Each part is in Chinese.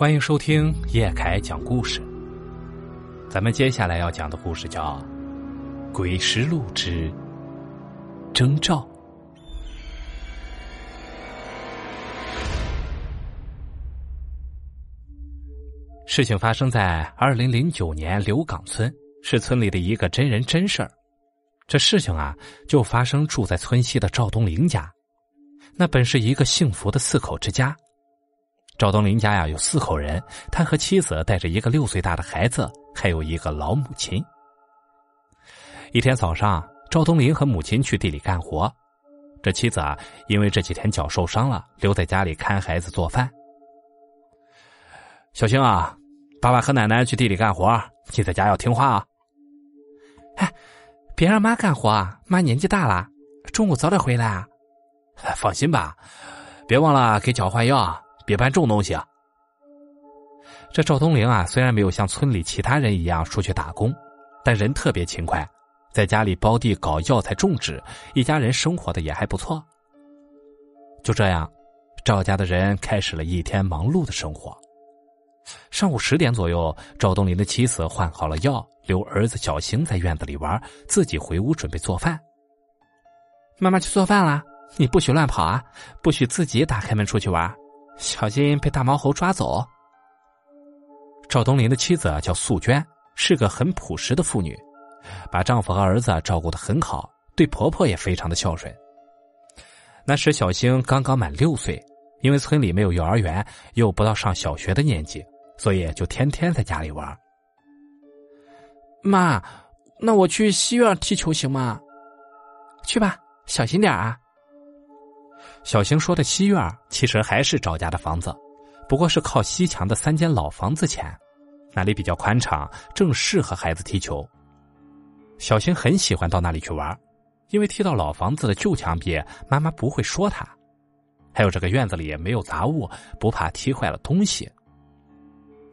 欢迎收听叶凯讲故事。咱们接下来要讲的故事叫《鬼石录之征兆》。事情发生在二零零九年刘岗村，是村里的一个真人真事儿。这事情啊，就发生住在村西的赵东林家。那本是一个幸福的四口之家。赵东林家呀有四口人，他和妻子带着一个六岁大的孩子，还有一个老母亲。一天早上，赵东林和母亲去地里干活，这妻子啊因为这几天脚受伤了，留在家里看孩子做饭。小星啊，爸爸和奶奶去地里干活，你在家要听话啊。哎。别让妈干活啊，妈年纪大了，中午早点回来啊。放心吧，别忘了给脚换药啊，别搬重东西啊。这赵东林啊，虽然没有像村里其他人一样出去打工，但人特别勤快，在家里包地搞药材种植，一家人生活的也还不错。就这样，赵家的人开始了一天忙碌的生活。上午十点左右，赵东林的妻子换好了药。留儿子小星在院子里玩，自己回屋准备做饭。妈妈去做饭了，你不许乱跑啊！不许自己打开门出去玩，小心被大毛猴抓走。赵东林的妻子叫素娟，是个很朴实的妇女，把丈夫和儿子照顾的很好，对婆婆也非常的孝顺。那时小星刚刚满六岁，因为村里没有幼儿园，又不到上小学的年纪，所以就天天在家里玩。妈，那我去西院踢球行吗？去吧，小心点啊。小星说的西院其实还是赵家的房子，不过是靠西墙的三间老房子前，那里比较宽敞，正适合孩子踢球。小星很喜欢到那里去玩，因为踢到老房子的旧墙壁，妈妈不会说他。还有这个院子里也没有杂物，不怕踢坏了东西。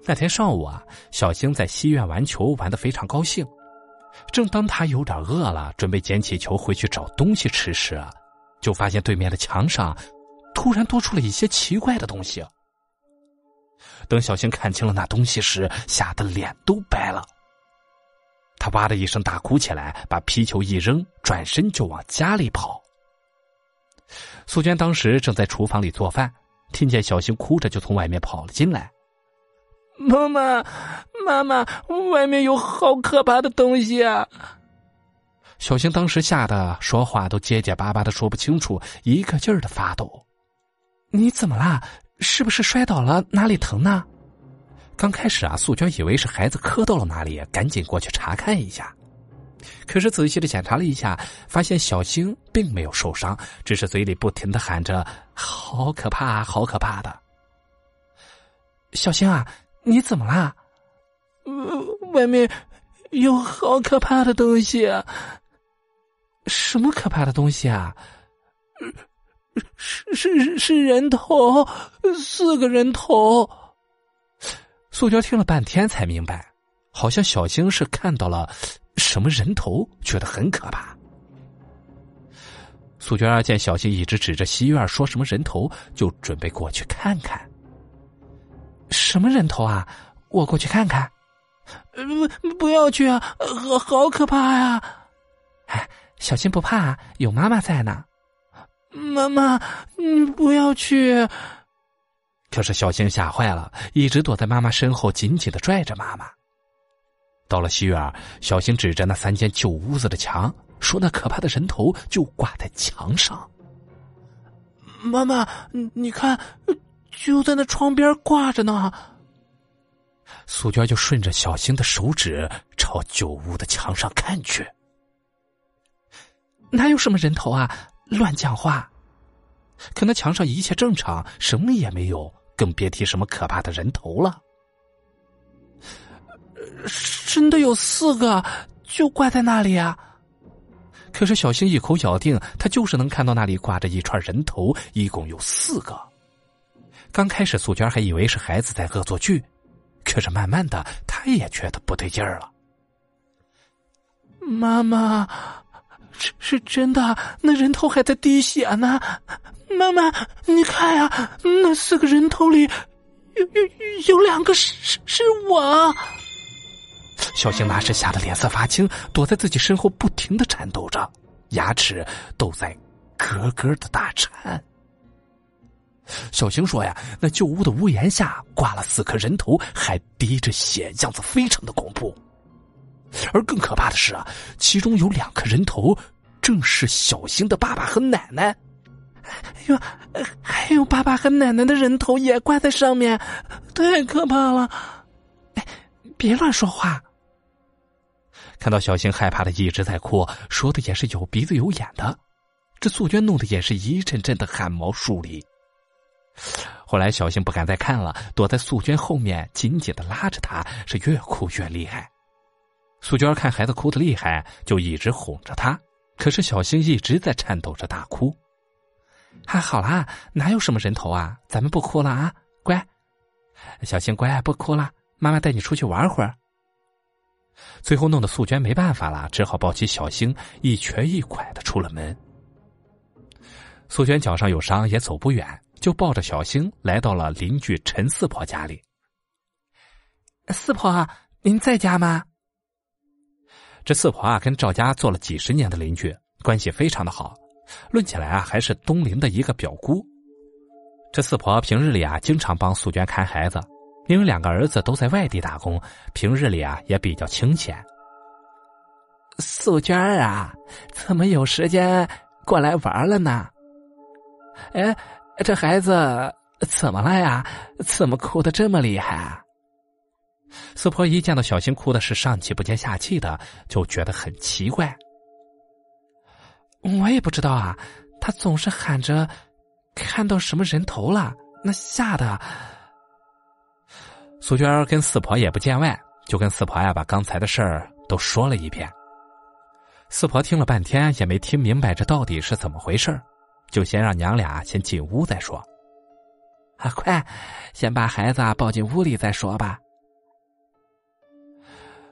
那天上午啊，小星在西院玩球，玩的非常高兴。正当他有点饿了，准备捡起球回去找东西吃时，就发现对面的墙上突然多出了一些奇怪的东西。等小星看清了那东西时，吓得脸都白了。他哇的一声大哭起来，把皮球一扔，转身就往家里跑。素娟当时正在厨房里做饭，听见小星哭着，就从外面跑了进来。妈妈，妈妈，外面有好可怕的东西啊！小星当时吓得说话都结结巴巴的说不清楚，一个劲儿的发抖。你怎么啦？是不是摔倒了？哪里疼呢？刚开始啊，素娟以为是孩子磕到了哪里，赶紧过去查看一下。可是仔细的检查了一下，发现小星并没有受伤，只是嘴里不停的喊着“好可怕，好可怕的”。小星啊！你怎么啦？外面有好可怕的东西！什么可怕的东西啊？是是是人头，四个人头。素娟听了半天才明白，好像小星是看到了什么人头，觉得很可怕。素娟见小星一直指着西院说什么人头，就准备过去看看。什么人头啊？我过去看看。不，不要去啊！好，好可怕呀！小心不怕，有妈妈在呢。妈妈，你不要去。可是小新吓坏了，一直躲在妈妈身后，紧紧的拽着妈妈。到了西院，小新指着那三间旧屋子的墙，说：“那可怕的人头就挂在墙上。”妈妈，你看。就在那窗边挂着呢。素娟就顺着小新的手指朝旧屋的墙上看去，哪有什么人头啊？乱讲话！可那墙上一切正常，什么也没有，更别提什么可怕的人头了。真的有四个，就挂在那里啊！可是小星一口咬定，他就是能看到那里挂着一串人头，一共有四个。刚开始，素娟还以为是孩子在恶作剧，可是慢慢的，她也觉得不对劲儿了。妈妈，是是真的，那人头还在滴血呢。妈妈，你看呀，那四个人头里有有有两个是是我。小星那时吓得脸色发青，躲在自己身后不停的颤抖着，牙齿都在咯咯的打颤。小星说：“呀，那旧屋的屋檐下挂了四颗人头，还滴着血，样子非常的恐怖。而更可怕的是啊，其中有两颗人头，正是小星的爸爸和奶奶。哎呦，还有爸爸和奶奶的人头也挂在上面，太可怕了！哎，别乱说话。”看到小星害怕的一直在哭，说的也是有鼻子有眼的，这素娟弄得也是一阵阵的汗毛竖立。后来，小星不敢再看了，躲在素娟后面，紧紧的拉着她，是越哭越厉害。素娟看孩子哭的厉害，就一直哄着他。可是小星一直在颤抖着大哭。还好啦，哪有什么人头啊？咱们不哭了啊，乖。小星乖，不哭了，妈妈带你出去玩会儿。最后弄得素娟没办法了，只好抱起小星，一瘸一拐的出了门。素娟脚上有伤，也走不远。就抱着小星来到了邻居陈四婆家里。四婆，您在家吗？这四婆啊，跟赵家做了几十年的邻居，关系非常的好。论起来啊，还是东林的一个表姑。这四婆平日里啊，经常帮素娟看孩子，因为两个儿子都在外地打工，平日里啊也比较清闲。素娟啊，怎么有时间过来玩了呢？哎。这孩子怎么了呀？怎么哭的这么厉害啊？四婆一见到小新哭的是上气不接下气的，就觉得很奇怪。我也不知道啊，他总是喊着看到什么人头了，那吓得。苏娟跟四婆也不见外，就跟四婆呀把刚才的事儿都说了一遍。四婆听了半天也没听明白这到底是怎么回事就先让娘俩先进屋再说。啊，快，先把孩子抱进屋里再说吧。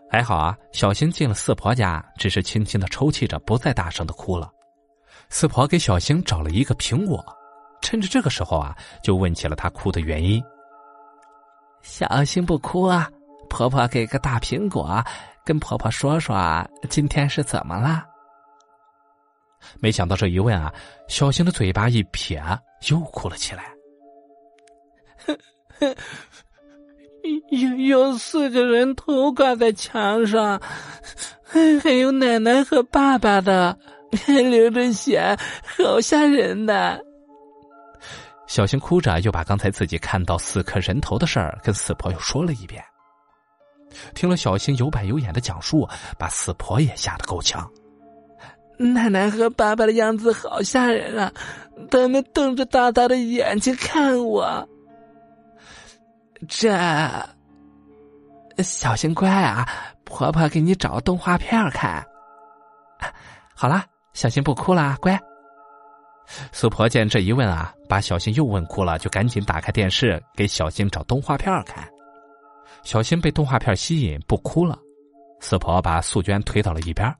还好啊，小星进了四婆家，只是轻轻的抽泣着，不再大声的哭了。四婆给小星找了一个苹果，趁着这个时候啊，就问起了她哭的原因。小星不哭啊，婆婆给个大苹果，跟婆婆说说今天是怎么了。没想到这一问啊，小星的嘴巴一撇，又哭了起来。有有四个人头挂在墙上，还有奶奶和爸爸的，还流着血，好吓人呐！小星哭着又把刚才自己看到四颗人头的事儿跟四婆又说了一遍。听了小星有板有眼的讲述，把四婆也吓得够呛。奶奶和爸爸的样子好吓人啊！他们瞪着大大的眼睛看我。这小心乖啊，婆婆给你找动画片看。好了，小新不哭了，乖。苏婆见这一问啊，把小新又问哭了，就赶紧打开电视给小新找动画片看。小新被动画片吸引，不哭了。四婆把素娟推到了一边。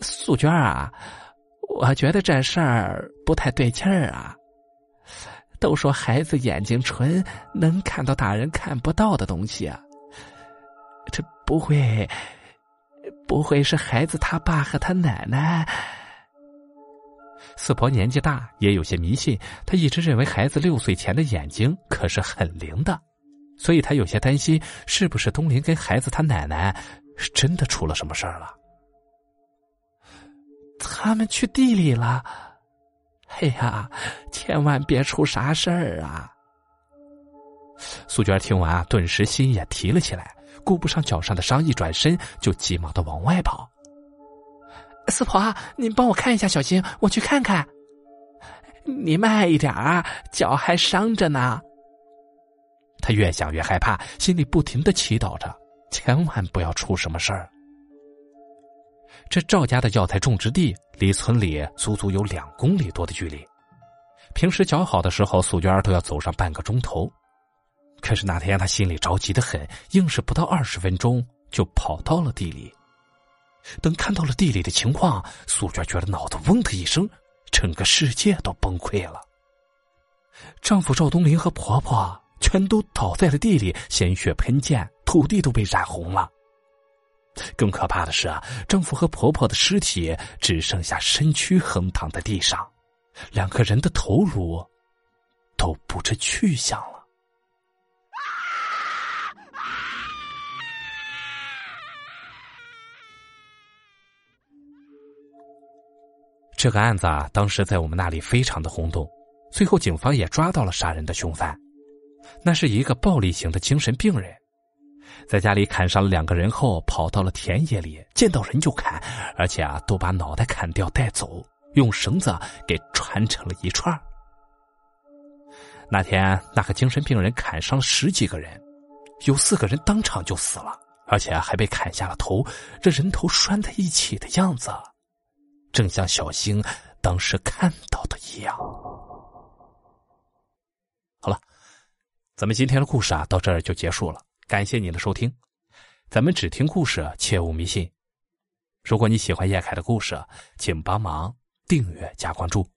素娟啊，我觉得这事儿不太对劲儿啊。都说孩子眼睛纯，能看到大人看不到的东西啊。这不会，不会是孩子他爸和他奶奶？四婆年纪大，也有些迷信。她一直认为孩子六岁前的眼睛可是很灵的，所以她有些担心，是不是东林跟孩子他奶奶真的出了什么事儿了。他们去地里了，哎呀，千万别出啥事儿啊！素娟听完啊，顿时心也提了起来，顾不上脚上的伤，一转身就急忙的往外跑。四婆，您帮我看一下小星，我去看看。你慢一点啊，脚还伤着呢。他越想越害怕，心里不停的祈祷着，千万不要出什么事儿。这赵家的药材种植地离村里足足有两公里多的距离，平时脚好的时候，素娟都要走上半个钟头。可是那天她心里着急的很，硬是不到二十分钟就跑到了地里。等看到了地里的情况，素娟觉得脑子嗡的一声，整个世界都崩溃了。丈夫赵东林和婆婆全都倒在了地里，鲜血喷溅，土地都被染红了。更可怕的是啊，丈夫和婆婆的尸体只剩下身躯横躺在地上，两个人的头颅都不知去向了。这个案子啊，当时在我们那里非常的轰动，最后警方也抓到了杀人的凶犯，那是一个暴力型的精神病人。在家里砍伤了两个人后，跑到了田野里，见到人就砍，而且啊，都把脑袋砍掉带走，用绳子给穿成了一串。那天，那个精神病人砍伤了十几个人，有四个人当场就死了，而且还被砍下了头，这人头拴在一起的样子，正像小星当时看到的一样。好了，咱们今天的故事啊，到这儿就结束了。感谢您的收听，咱们只听故事，切勿迷信。如果你喜欢叶凯的故事，请帮忙订阅加关注。